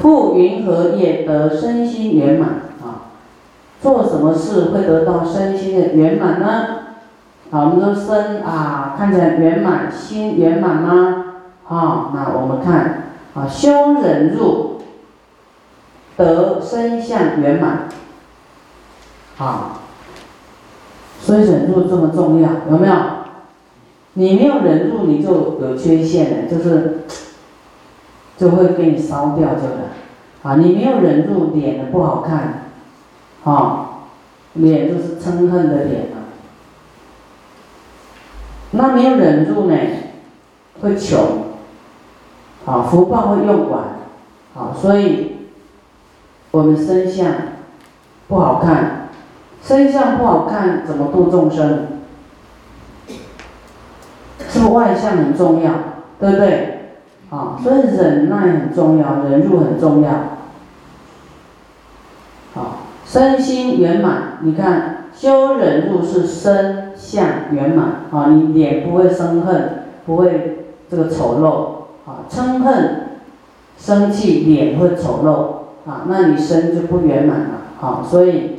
复云何业得身心圆满啊？做什么事会得到身心的圆满呢？好，我们说身啊看起来圆满，心圆满吗？啊，那我们看啊，修忍入得身相圆满，啊，所以忍入这么重要，有没有？你没有忍住，你就有缺陷了，就是就会给你烧掉，这个啊，你没有忍住，脸的不好看，啊，脸就是嗔恨的脸啊。那没有忍住呢，会穷，啊，福报会用完，啊，所以我们身相不好看，身相不好看，怎么度众生？是不是外向很重要，对不对？啊，所以忍耐很重要，忍辱很重要。好，身心圆满，你看修忍辱是身相圆满啊，你脸不会生恨，不会这个丑陋啊，嗔恨、生气脸会丑陋啊，那你身就不圆满了啊，所以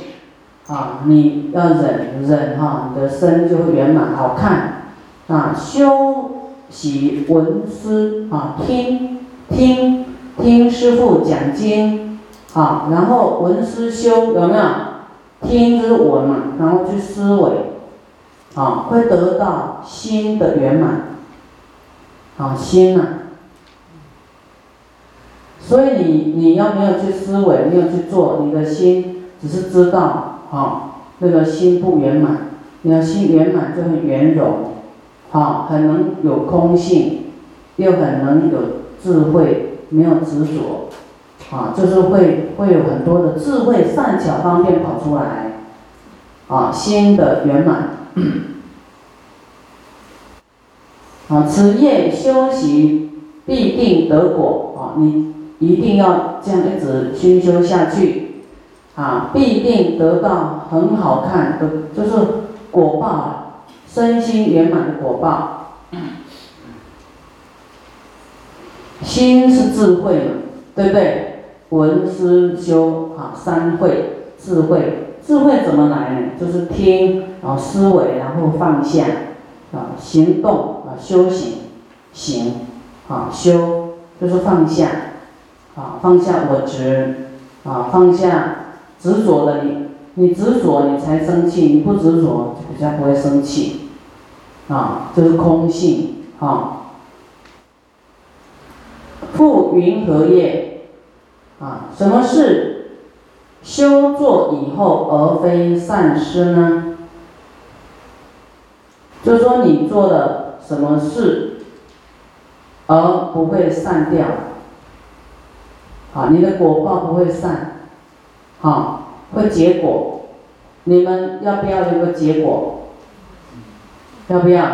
啊，你要忍忍哈，你的身就会圆满好看。啊，修习闻思啊，听听听师傅讲经，啊，然后闻思修有没有？听就是闻嘛，然后去思维，啊，会得到心的圆满，啊，心呐。所以你你要没有去思维，没有去做，你的心只是知道，啊，那个心不圆满，你的心圆满就很圆融。好，很能有空性，又很能有智慧，没有执着，啊，就是会会有很多的智慧善巧方便跑出来，啊，心的圆满，啊，此业修习必定得果，啊，你一定要这样一直熏修下去，啊，必定得到很好看的，就是果报。身心圆满的果报，心是智慧嘛，对不对？闻思修啊，三慧智慧，智慧怎么来呢？就是听啊，思维，然后放下啊，行动啊，修行行啊，修就是放下啊，放下我执啊，放下执着的你，你执着你才生气，你不执着就比较不会生气。啊，这是空性啊。复云何业？啊，什么是修作以后而非善施呢？就是说你做了什么事而不会散掉，啊，你的果报不会散，啊，会结果。你们要不要有个结果？要不要？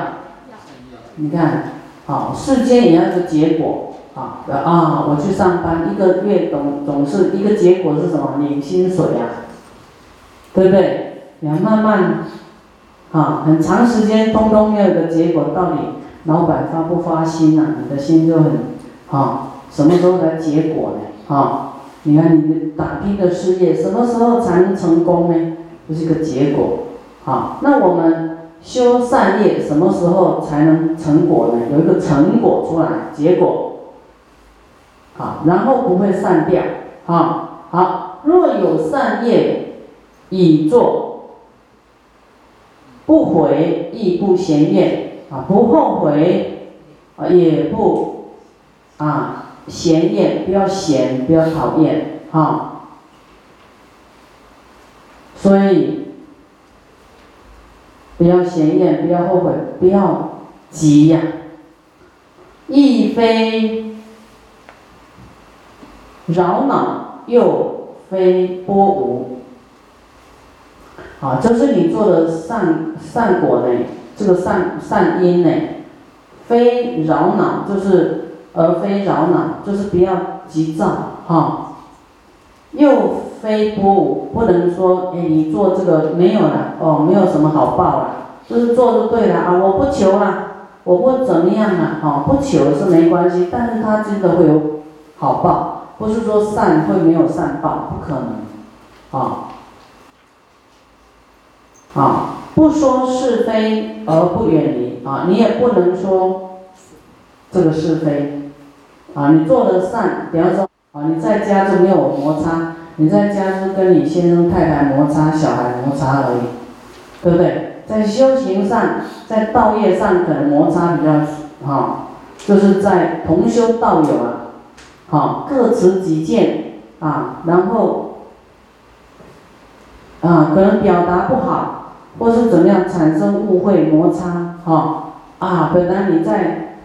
你看，好，世间也要个结果，啊，啊，我去上班，一个月总总是一个结果是什么？领薪水呀，对不对？你要慢慢，啊，很长时间通通要有个结果，到底老板发不发心呐？你的心就很，啊，什么时候才结果呢？啊，你看你打拼的事业什么时候才能成功呢？就是一个结果，好，那我们。修善业什么时候才能成果呢？有一个成果出来，结果，好，然后不会散掉，好，好，若有善业已做，不悔亦不嫌厌，啊，不后悔，啊，也不，啊，嫌厌，不要嫌，不要讨厌，哈，所以。不要显眼，不要后悔，不要急呀。亦非扰恼，又非波无。啊，这是你做的善善果呢，这个善善因呢，非扰恼，就是而非扰恼，就是不要急躁哈。又非不无，不能说哎，你做这个没有了哦，没有什么好报了，就是做就对了啊，我不求了，我不怎么样了，哦，不求是没关系，但是他真的会有好报，不是说善会没有善报，不可能，啊，啊，不说是非而不远离啊，你也不能说这个是非，啊，你做的善，比方说啊，你在家就没有摩擦，你在家就跟你先生太太摩擦，小孩摩擦而已，对不对？在修行上，在道业上可能摩擦比较，哈，就是在同修道友啊。好，各持己见啊，然后啊，可能表达不好，或是怎么样产生误会摩擦，哈啊，本来你在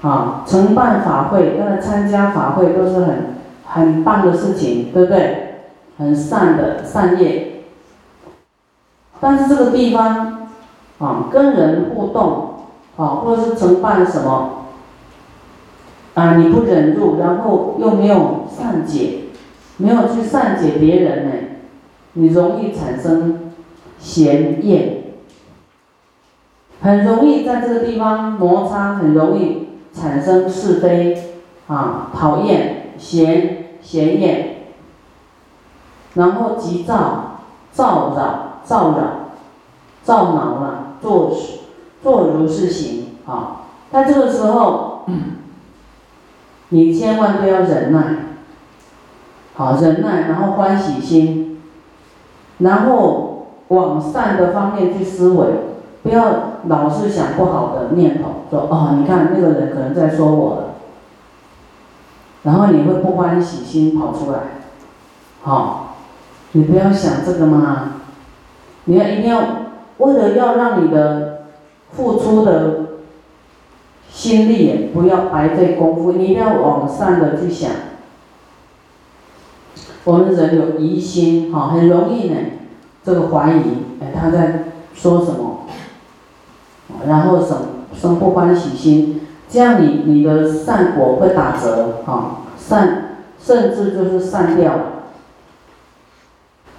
啊承办法会，要来参加法会都是很很棒的事情，对不对？很善的善业，但是这个地方啊，跟人互动啊，或者是承办什么。啊！你不忍住，然后又没有善解，没有去善解别人呢，你容易产生嫌厌，很容易在这个地方摩擦，很容易产生是非啊，讨厌、嫌、显眼，然后急躁、躁扰、躁扰、躁恼了，做做如是行啊，在这个时候。你千万不要忍耐，好忍耐，然后欢喜心，然后往善的方面去思维，不要老是想不好的念头，说哦，你看那个人可能在说我了，然后你会不欢喜心跑出来，好，你不要想这个嘛，你要一定要为了要让你的付出的。心力不要白费功夫，你一定要往善的去想。我们人有疑心，哈，很容易呢，这个怀疑，哎，他在说什么，然后生生不欢喜心，这样你你的善果会打折，哈，善甚至就是散掉，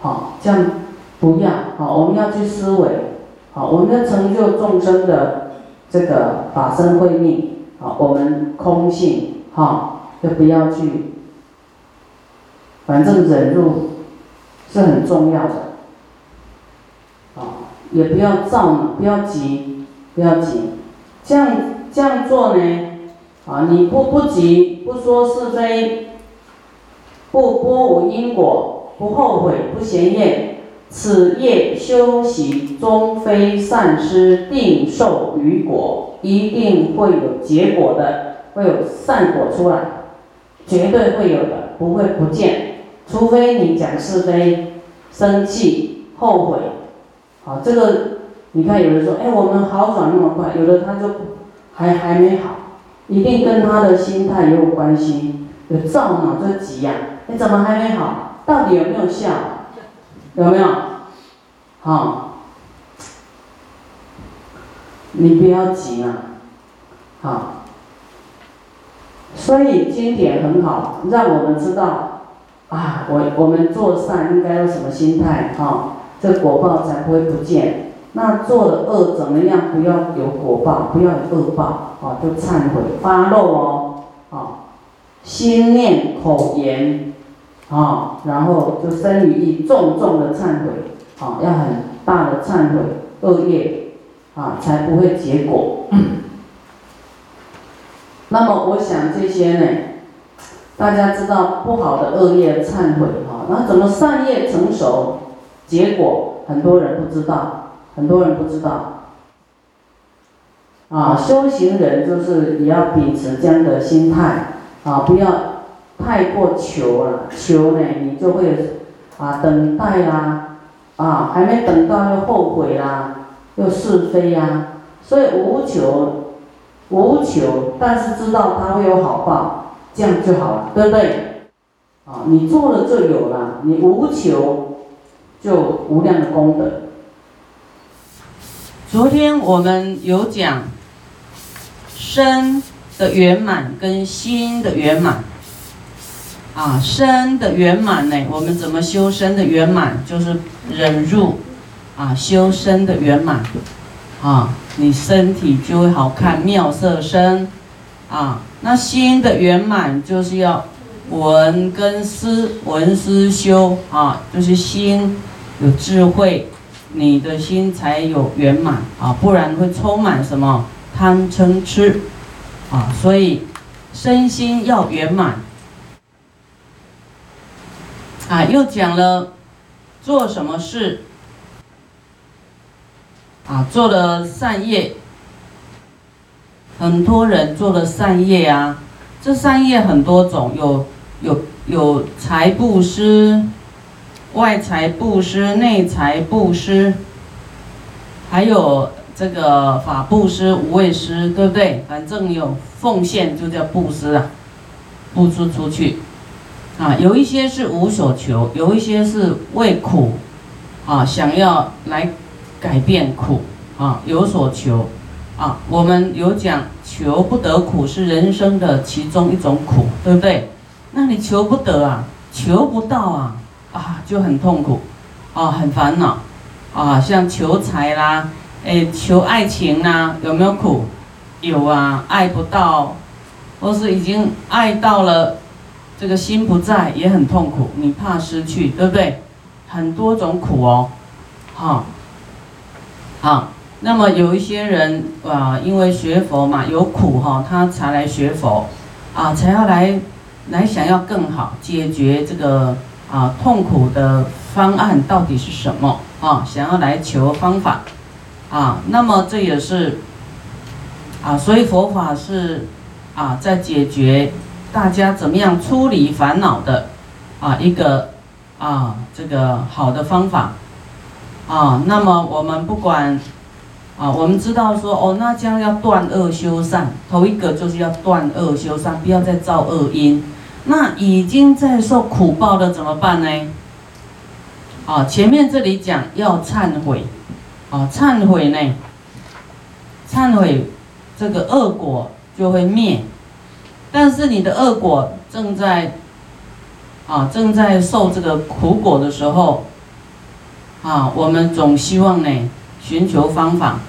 好，这样不要，好，我们要去思维，好，我们要成就众生的。这个法身慧命，好，我们空性，哈，就不要去，反正忍辱是很重要的，啊，也不要躁，不要急，不要急，这样这样做呢，啊，你不不急，不说是非，不波无因果，不后悔，不嫌厌。此业修习终非善施，定受于果，一定会有结果的，会有善果出来，绝对会有的，不会不见。除非你讲是非、生气、后悔，好，这个你看，有人说，哎，我们好转那么快，有的他就还还没好，一定跟他的心态也有关系，有躁嘛就急呀，你怎么还没好？到底有没有效？有没有？好，你不要急啊！好，所以经典很好，让我们知道啊，我我们做善应该有什么心态啊？这果报才不会不见。那做的恶怎么样？不要有果报，不要有恶报啊！就忏悔发露哦，啊，心念口言。啊，然后就生于一重重的忏悔，啊，要很大的忏悔恶业，啊，才不会结果。那么我想这些呢，大家知道不好的恶业忏悔，哈，那怎么善业成熟，结果很多人不知道，很多人不知道。啊，修行人就是也要秉持这样的心态，啊，不要。太过求了，求呢，你就会啊等待啦，啊还没等到又后悔啦，又是非呀，所以无求，无求，但是知道他会有好报，这样就好了，对不对？啊，你做了就有了，你无求，就无量的功德。昨天我们有讲身的圆满跟心的圆满。啊，身的圆满呢？我们怎么修身的圆满？就是忍辱，啊，修身的圆满，啊，你身体就会好看，妙色身，啊，那心的圆满就是要闻跟思，闻思修啊，就是心有智慧，你的心才有圆满啊，不然会充满什么贪嗔痴啊，所以身心要圆满啊。又讲了做什么事啊，做了善业，很多人做了善业啊，这善业很多种，有。有有财布施，外财布施，内财布施，还有这个法布施、无畏施，对不对？反正有奉献就叫布施啊，布施出去啊。有一些是无所求，有一些是为苦啊，想要来改变苦啊，有所求啊。我们有讲求不得苦是人生的其中一种苦，对不对？那你求不得啊，求不到啊，啊就很痛苦，啊很烦恼，啊像求财啦，哎求爱情啦，有没有苦？有啊，爱不到，或是已经爱到了，这个心不在也很痛苦，你怕失去，对不对？很多种苦哦，好，好，那么有一些人啊，因为学佛嘛有苦哈，他才来学佛，啊才要来。来想要更好解决这个啊痛苦的方案到底是什么啊？想要来求方法啊，那么这也是啊，所以佛法是啊在解决大家怎么样处理烦恼的啊一个啊这个好的方法啊。那么我们不管啊，我们知道说哦，那将要断恶修善，头一个就是要断恶修善，不要再造恶因。那已经在受苦报的怎么办呢？啊，前面这里讲要忏悔，啊，忏悔呢，忏悔这个恶果就会灭，但是你的恶果正在，啊，正在受这个苦果的时候，啊，我们总希望呢，寻求方法，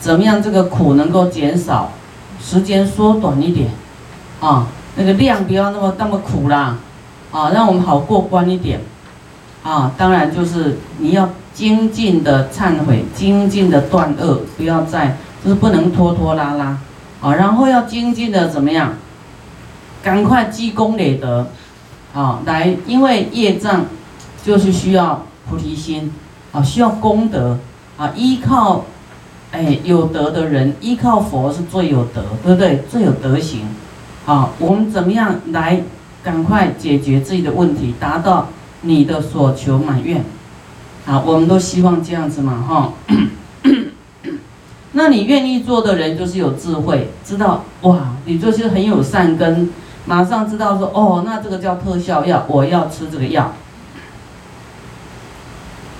怎么样这个苦能够减少，时间缩短一点，啊。那个量不要那么那么苦啦，啊，让我们好过关一点，啊，当然就是你要精进的忏悔，精进的断恶，不要再就是不能拖拖拉拉，啊，然后要精进的怎么样？赶快积功累德，啊，来，因为业障就是需要菩提心，啊，需要功德，啊，依靠，哎，有德的人依靠佛是最有德，对不对？最有德行。好，我们怎么样来赶快解决自己的问题，达到你的所求满愿？好，我们都希望这样子嘛，哈。那你愿意做的人就是有智慧，知道哇，你就是很有善根，马上知道说哦，那这个叫特效药，我要吃这个药。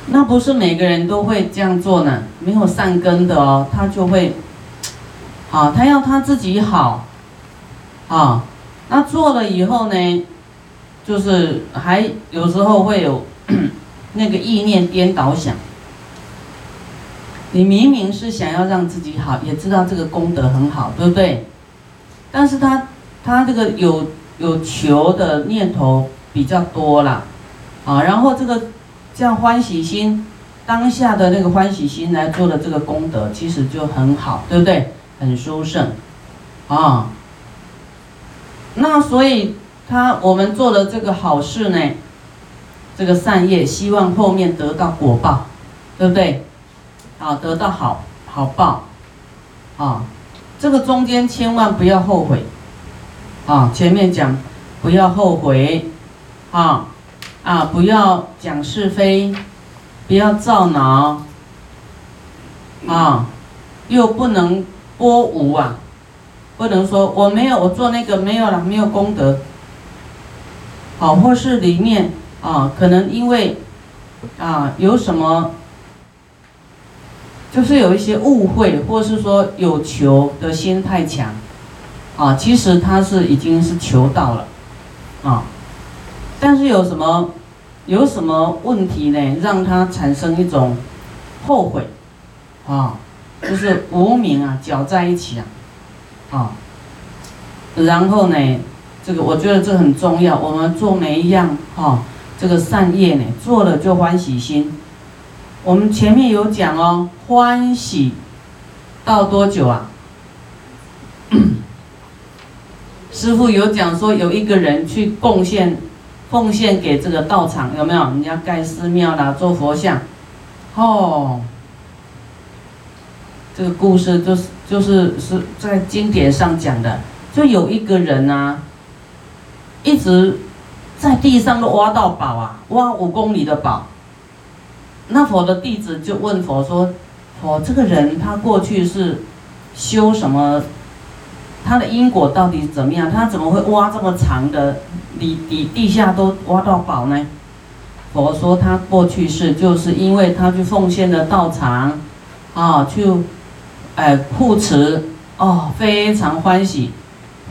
那不是每个人都会这样做呢，没有善根的哦，他就会，好，他要他自己好。啊，那做了以后呢，就是还有时候会有 那个意念颠倒想。你明明是想要让自己好，也知道这个功德很好，对不对？但是他他这个有有求的念头比较多啦，啊，然后这个这样欢喜心，当下的那个欢喜心来做的这个功德，其实就很好，对不对？很殊胜，啊。那所以他我们做了这个好事呢，这个善业，希望后面得到果报，对不对？啊，得到好好报，啊，这个中间千万不要后悔，啊，前面讲不要后悔，啊啊，不要讲是非，不要造恼，啊，又不能波无啊。不能说我没有，我做那个没有了，没有功德。好，或是里面啊，可能因为啊有什么，就是有一些误会，或是说有求的心太强，啊，其实他是已经是求到了，啊，但是有什么有什么问题呢？让他产生一种后悔，啊，就是无名啊搅在一起啊。啊，然后呢，这个我觉得这很重要。我们做每一样哈，这个善业呢，做了就欢喜心。我们前面有讲哦，欢喜到多久啊？师傅有讲说，有一个人去贡献、奉献给这个道场，有没有？人家盖寺庙啦，做佛像，哦，这个故事就是就是是在经典上讲的，就有一个人啊，一直在地上都挖到宝啊，挖五公里的宝。那佛的弟子就问佛说：“佛，这个人他过去是修什么？他的因果到底怎么样？他怎么会挖这么长的底底地下都挖到宝呢？”佛说：“他过去是就是因为他去奉献了道场，啊，去哎护持哦，非常欢喜，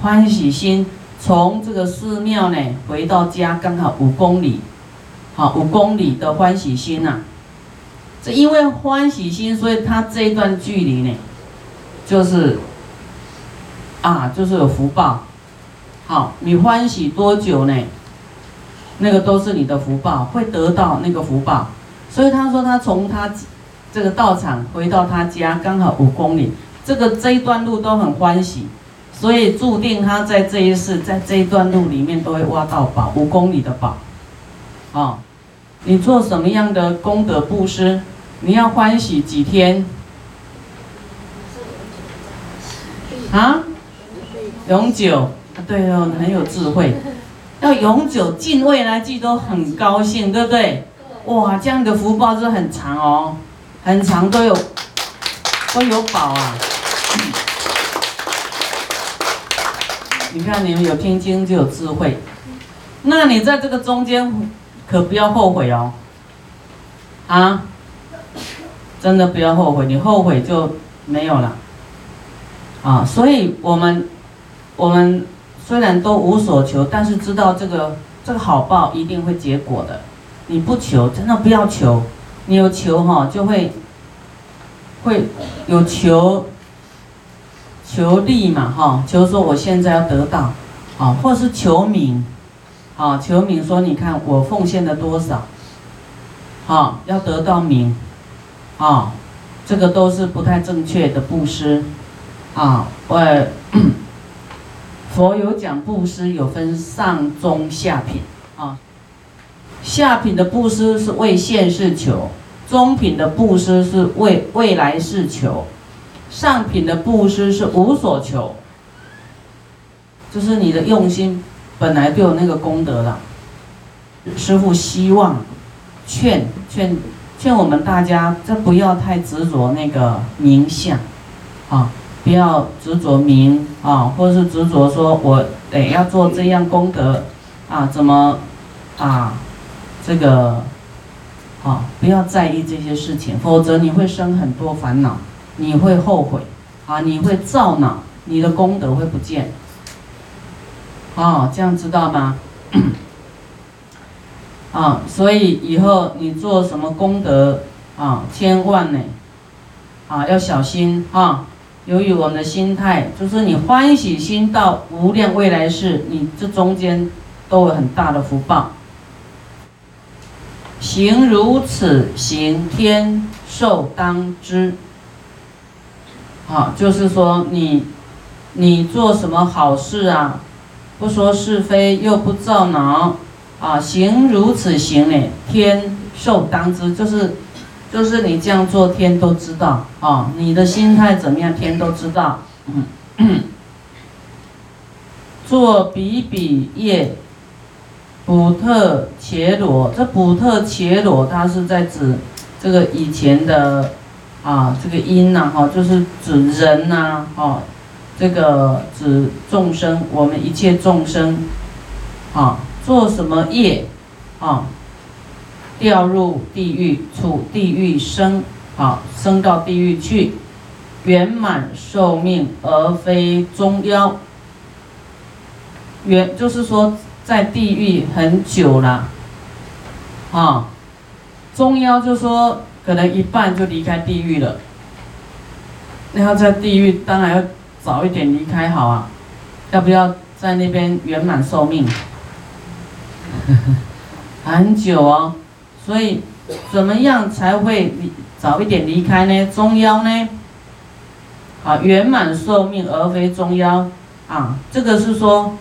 欢喜心从这个寺庙呢回到家刚好五公里，好五公里的欢喜心呐。”这因为欢喜心，所以他这一段距离呢，就是啊，就是有福报。好，你欢喜多久呢？那个都是你的福报，会得到那个福报。所以他说，他从他这个道场回到他家，刚好五公里，这个这一段路都很欢喜，所以注定他在这一世，在这一段路里面都会挖到宝，五公里的宝。啊，你做什么样的功德布施？你要欢喜几天？啊？永久？对哦，很有智慧。要永久进未来际都很高兴，对不对？哇，这样的福报是很长哦，很长都有都有宝啊！你看你们有听经就有智慧，那你在这个中间可不要后悔哦，啊？真的不要后悔，你后悔就没有了，啊！所以我们，我们虽然都无所求，但是知道这个这个好报一定会结果的。你不求，真的不要求，你有求哈，就会会有求求利嘛哈，求说我现在要得到，啊，或是求名，啊，求名说你看我奉献了多少，啊，要得到名。啊，这个都是不太正确的布施，啊，我 佛有讲布施有分上中下品啊，下品的布施是为现世求，中品的布施是为未来世求，上品的布施是无所求，就是你的用心本来就有那个功德了。师父希望劝劝。劝我们大家，这不要太执着那个名相，啊，不要执着名啊，或者是执着说我得要做这样功德，啊，怎么，啊，这个，啊，不要在意这些事情，否则你会生很多烦恼，你会后悔，啊，你会造恼，你的功德会不见，啊，这样知道吗？啊，所以以后你做什么功德啊，千万呢，啊要小心啊。由于我们的心态，就是你欢喜心到无量未来世，你这中间都有很大的福报。行如此行，天受当之。好，就是说你你做什么好事啊，不说是非，又不造恼。啊，行如此行呢，天受当之，就是，就是你这样做，天都知道啊。你的心态怎么样，天都知道。嗯，做比比业，补特伽罗，这补特伽罗，它是在指这个以前的啊，这个因呐，哈，就是指人呐，哦，这个指众生，我们一切众生，啊。做什么业，啊，掉入地狱，处地狱生，啊，生到地狱去，圆满寿命而非中夭。圆就是说在地狱很久了，啊，中央就说可能一半就离开地狱了。那要在地狱，当然要早一点离开好啊，要不要在那边圆满寿命，很久哦。所以，怎么样才会早一点离开呢？中央呢？啊，圆满寿命而非中央啊，这个是说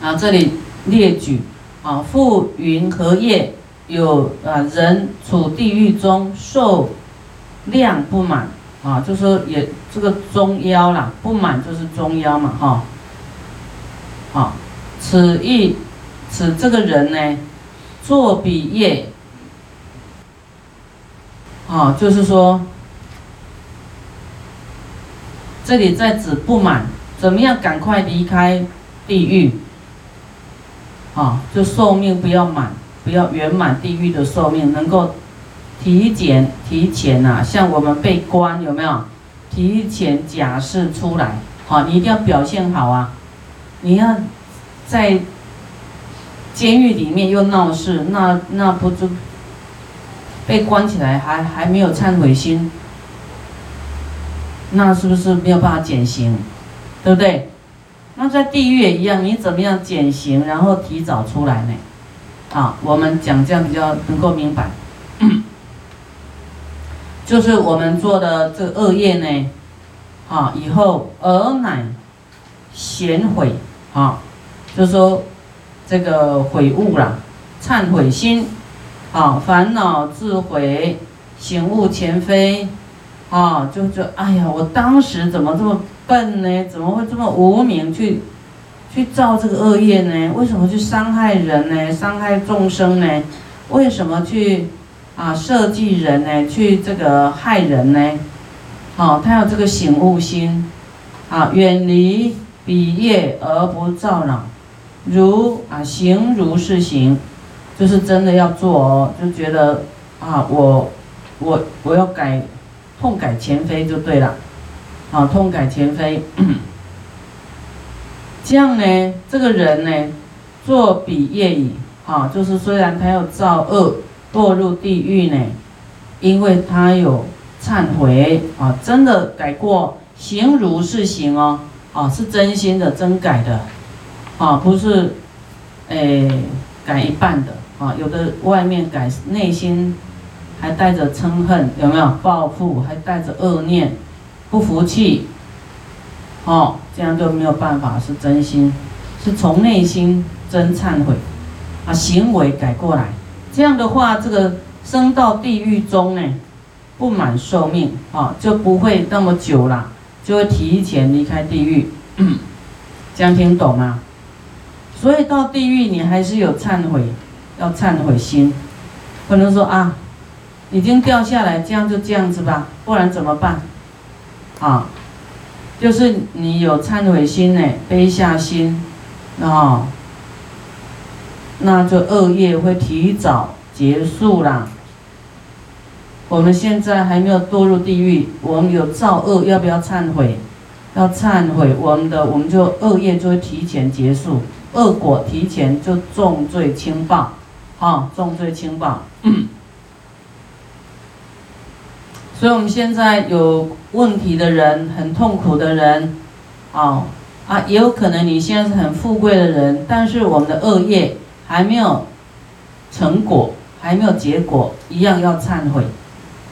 啊，这里列举啊，覆云荷叶有啊人处地狱中受量不满啊，就说也这个中夭啦，不满就是中夭嘛哈。好，此一此这个人呢，作比业啊，就是说。这里在指不满，怎么样赶快离开地狱？啊，就寿命不要满，不要圆满地狱的寿命，能够提前提前呐，像我们被关有没有？提前假释出来，好，你一定要表现好啊！你要在监狱里面又闹事，那那不就被关起来，还还没有忏悔心？那是不是没有办法减刑，对不对？那在地狱也一样，你怎么样减刑，然后提早出来呢？啊，我们讲这样比较能够明白，就是我们做的这恶业呢，啊，以后而乃显悔，啊，就说这个悔悟了，忏悔心，啊，烦恼自悔，醒悟前非。啊，就就哎呀，我当时怎么这么笨呢？怎么会这么无名去去造这个恶业呢？为什么去伤害人呢？伤害众生呢？为什么去啊设计人呢？去这个害人呢？好，他有这个醒悟心，啊，远离彼业而不造恼，如啊行如是行，就是真的要做哦，就觉得啊我我我要改。痛改前非就对了，好，痛改前非，这样呢，这个人呢，作比业矣，啊，就是虽然他要造恶，堕入地狱呢，因为他有忏悔，啊，真的改过，行如是行哦，啊，是真心的，真改的，啊，不是，诶，改一半的，啊，有的外面改，内心。还带着嗔恨，有没有报复？还带着恶念，不服气，哦，这样就没有办法是真心，是从内心真忏悔，啊，行为改过来，这样的话，这个生到地狱中呢，不满寿命，啊，就不会那么久了，就会提前离开地狱，这样听懂吗？所以到地狱你还是有忏悔，要忏悔心，不能说啊。已经掉下来，这样就这样子吧，不然怎么办？啊，就是你有忏悔心呢，悲下心，啊，那就恶业会提早结束啦。我们现在还没有堕入地狱，我们有造恶，要不要忏悔？要忏悔，我们的我们就恶业就会提前结束，恶果提前就重罪轻报，啊，重罪轻报。所以，我们现在有问题的人，很痛苦的人，啊啊，也有可能你现在是很富贵的人，但是我们的恶业还没有成果，还没有结果，一样要忏悔，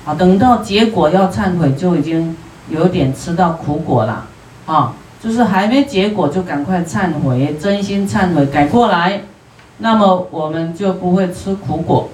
啊，等到结果要忏悔，就已经有点吃到苦果了，啊，就是还没结果就赶快忏悔，真心忏悔改过来，那么我们就不会吃苦果。